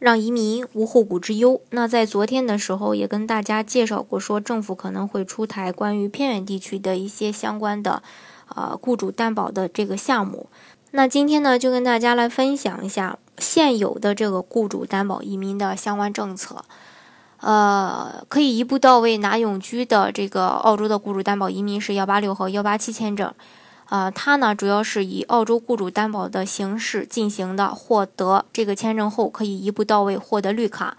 让移民无后顾之忧。那在昨天的时候也跟大家介绍过，说政府可能会出台关于偏远地区的一些相关的，呃，雇主担保的这个项目。那今天呢，就跟大家来分享一下现有的这个雇主担保移民的相关政策。呃，可以一步到位拿永居的这个澳洲的雇主担保移民是幺八六和幺八七签证。啊，它呢主要是以澳洲雇主担保的形式进行的，获得这个签证后可以一步到位获得绿卡，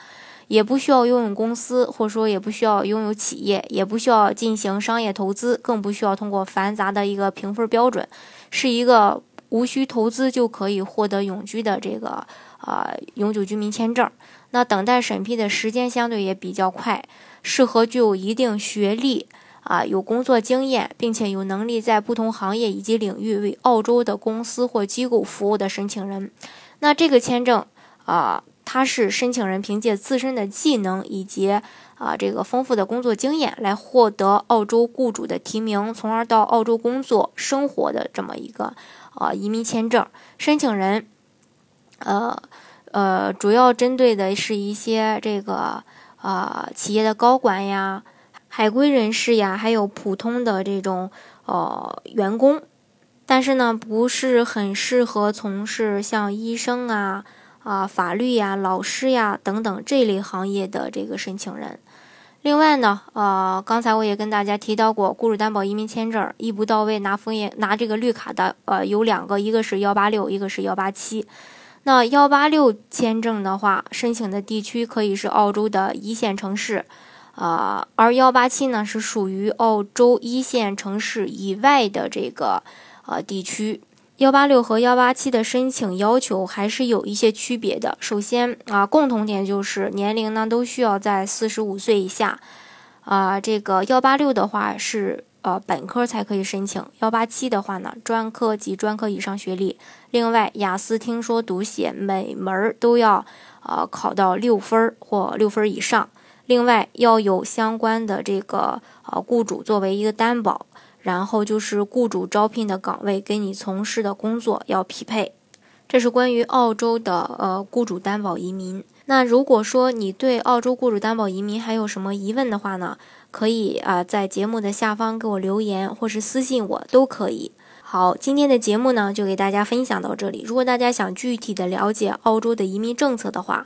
也不需要拥有公司，或者说也不需要拥有企业，也不需要进行商业投资，更不需要通过繁杂的一个评分标准，是一个无需投资就可以获得永居的这个啊永久居民签证。那等待审批的时间相对也比较快，适合具有一定学历。啊，有工作经验，并且有能力在不同行业以及领域为澳洲的公司或机构服务的申请人，那这个签证啊，它是申请人凭借自身的技能以及啊这个丰富的工作经验来获得澳洲雇主的提名，从而到澳洲工作生活的这么一个啊移民签证。申请人，呃呃，主要针对的是一些这个啊企业的高管呀。海归人士呀，还有普通的这种呃员工，但是呢，不是很适合从事像医生啊、啊法律呀、老师呀等等这类行业的这个申请人。另外呢，呃，刚才我也跟大家提到过，雇主担保移民签证一步到位拿枫叶拿这个绿卡的，呃，有两个，一个是幺八六，一个是幺八七。那幺八六签证的话，申请的地区可以是澳洲的一线城市。啊，而幺八七呢是属于澳洲一线城市以外的这个呃地区，幺八六和幺八七的申请要求还是有一些区别的。首先啊，共同点就是年龄呢都需要在四十五岁以下。啊，这个幺八六的话是呃本科才可以申请，幺八七的话呢专科及专科以上学历。另外，雅思听说读写每门都要呃考到六分或六分以上。另外要有相关的这个呃雇主作为一个担保，然后就是雇主招聘的岗位跟你从事的工作要匹配。这是关于澳洲的呃雇主担保移民。那如果说你对澳洲雇主担保移民还有什么疑问的话呢，可以啊在节目的下方给我留言或是私信我都可以。好，今天的节目呢就给大家分享到这里。如果大家想具体的了解澳洲的移民政策的话，